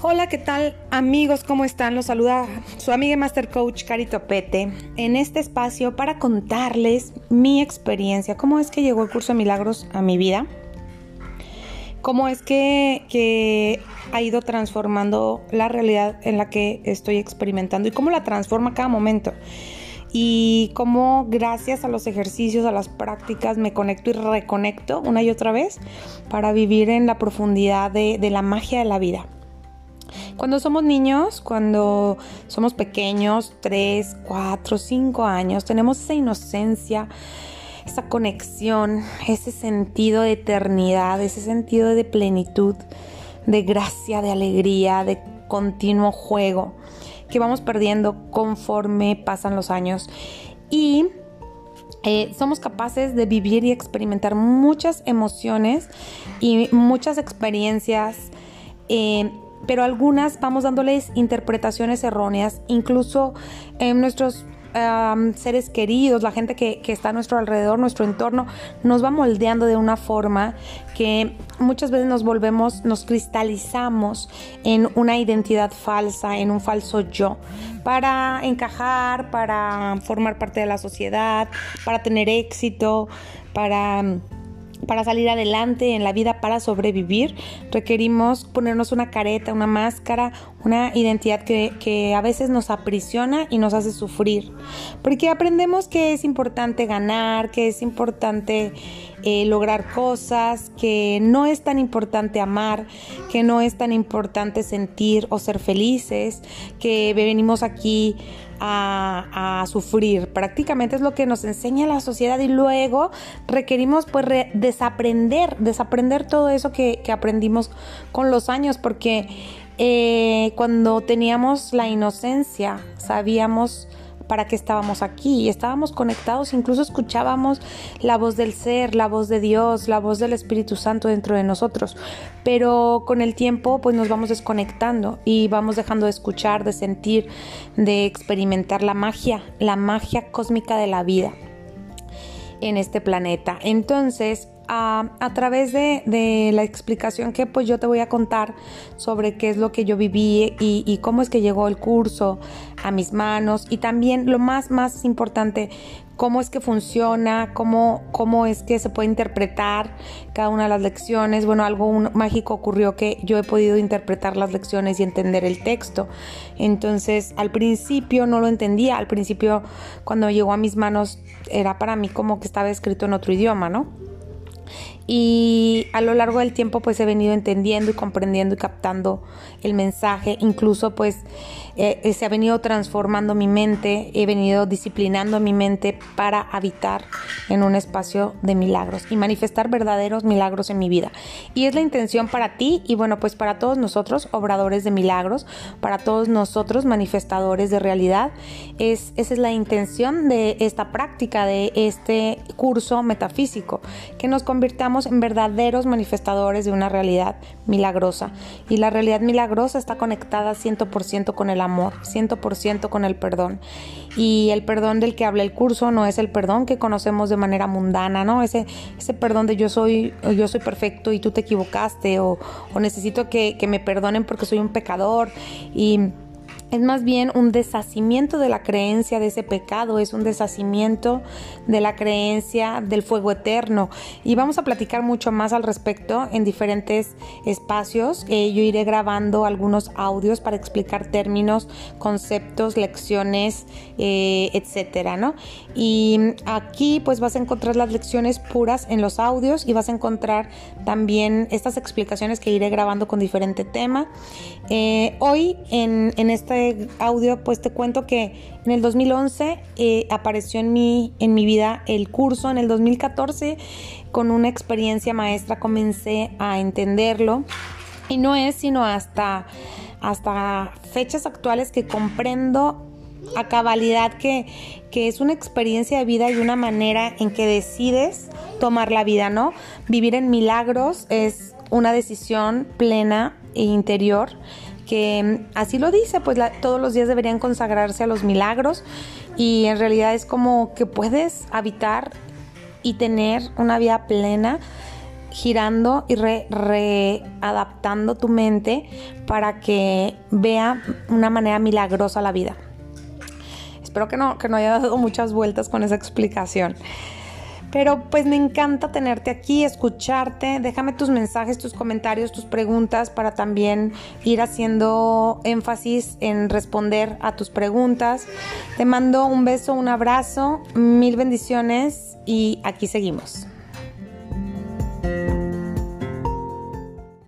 Hola, ¿qué tal amigos? ¿Cómo están? Los saluda su amiga Master Coach Carito Pete en este espacio para contarles mi experiencia, cómo es que llegó el curso de milagros a mi vida, cómo es que, ha ido transformando la realidad en la que estoy experimentando y cómo la transforma cada momento y cómo gracias a los ejercicios, a las prácticas, me conecto y reconecto una y otra vez para vivir en la profundidad de la magia de la vida. Cuando somos niños, cuando somos pequeños, 3, 4, 5 años, tenemos esa inocencia, esa conexión, ese sentido de eternidad, ese sentido de plenitud, de gracia, de alegría, de continuo juego que vamos perdiendo conforme pasan los años. Y eh, somos capaces de vivir y experimentar muchas emociones y muchas experiencias eh, pero algunas vamos dándoles interpretaciones erróneas, incluso en nuestros seres queridos, la gente que, está a nuestro alrededor, nuestro entorno, nos va moldeando de una forma que muchas veces nos volvemos, nos cristalizamos en una identidad falsa, en un falso yo, para encajar, para formar parte de la sociedad, para tener éxito, para para salir adelante en la vida, para sobrevivir, requerimos ponernos una careta, una máscara, una identidad que, a veces nos aprisiona y nos hace sufrir. Porque aprendemos que es importante ganar, que es importante eh, lograr cosas, que no es tan importante amar, que no es tan importante sentir o ser felices, que venimos aquí a, sufrir. Prácticamente es lo que nos enseña la sociedad y luego requerimos pues desaprender, desaprender todo eso que, aprendimos con los años porque eh, cuando teníamos la inocencia sabíamos para qué estábamos aquí estábamos conectados, incluso escuchábamos la voz del ser, la voz de Dios, la voz del Espíritu Santo dentro de nosotros. Pero con el tiempo pues nos vamos desconectando y vamos dejando de escuchar, de sentir, de experimentar la magia, la magia cósmica de la vida en este planeta. Entonces, a, través de, la explicación que pues yo te voy a contar sobre qué es lo que yo viví y, cómo es que llegó el curso a mis manos y también lo más más importante cómo es que funciona, cómo, cómo es que se puede interpretar cada una de las lecciones. Bueno, algo mágico ocurrió que yo he podido interpretar las lecciones y entender el texto. Entonces, al principio no lo entendía, al principio cuando llegó a mis manos era para mí como que estaba escrito en otro idioma, ¿no? Y a lo largo del tiempo pues he venido entendiendo y comprendiendo y captando el mensaje, incluso pues eh, eh, se ha venido transformando mi mente, he venido disciplinando mi mente para habitar en un espacio de milagros y manifestar verdaderos milagros en mi vida. Y es la intención para ti y bueno pues para todos nosotros, obradores de milagros, para todos nosotros, manifestadores de realidad, es, esa es la intención de esta práctica, de este curso metafísico, que nos convirtamos en verdaderos manifestadores de una realidad milagrosa. Y la realidad milagrosa está conectada 100% con el amor, 100% con el perdón. Y el perdón del que habla el curso no es el perdón que conocemos de manera mundana, ¿no? Ese, ese perdón de yo soy, yo soy perfecto y tú te equivocaste o, necesito que, que me perdonen porque soy un pecador. Y es más bien un deshacimiento de la creencia de ese pecado, es un deshacimiento de la creencia del fuego eterno. Y vamos a platicar mucho más al respecto en diferentes espacios. Eh, yo iré grabando algunos audios para explicar términos, conceptos, lecciones, eh, etcétera, ¿no? Y aquí pues vas a encontrar las lecciones puras en los audios y vas a encontrar también estas explicaciones que iré grabando con diferente tema. Eh, hoy en, en audio, pues te cuento que en el 2011 eh, apareció en mi, en mi vida el curso, en el 2014 con una experiencia maestra comencé a entenderlo. Y no es sino hasta, hasta fechas actuales que comprendo a cabalidad que, que es una experiencia de vida y una manera en que decides tomar la vida, ¿no? Vivir en milagros es una decisión plena e interior que mm, así lo dice, pues todos los días deberían consagrarse a los milagros y en realidad es como que puedes habitar y tener una vida plena girando y readaptando tu mente para que vea una manera milagrosa la vida. Espero que no, que no haya dado muchas vueltas con esa explicación. Pero pues me encanta tenerte aquí, escucharte. Déjame tus mensajes, tus comentarios, tus preguntas para también ir haciendo énfasis en responder a tus preguntas. Te mando un beso, un abrazo, mil bendiciones y aquí seguimos.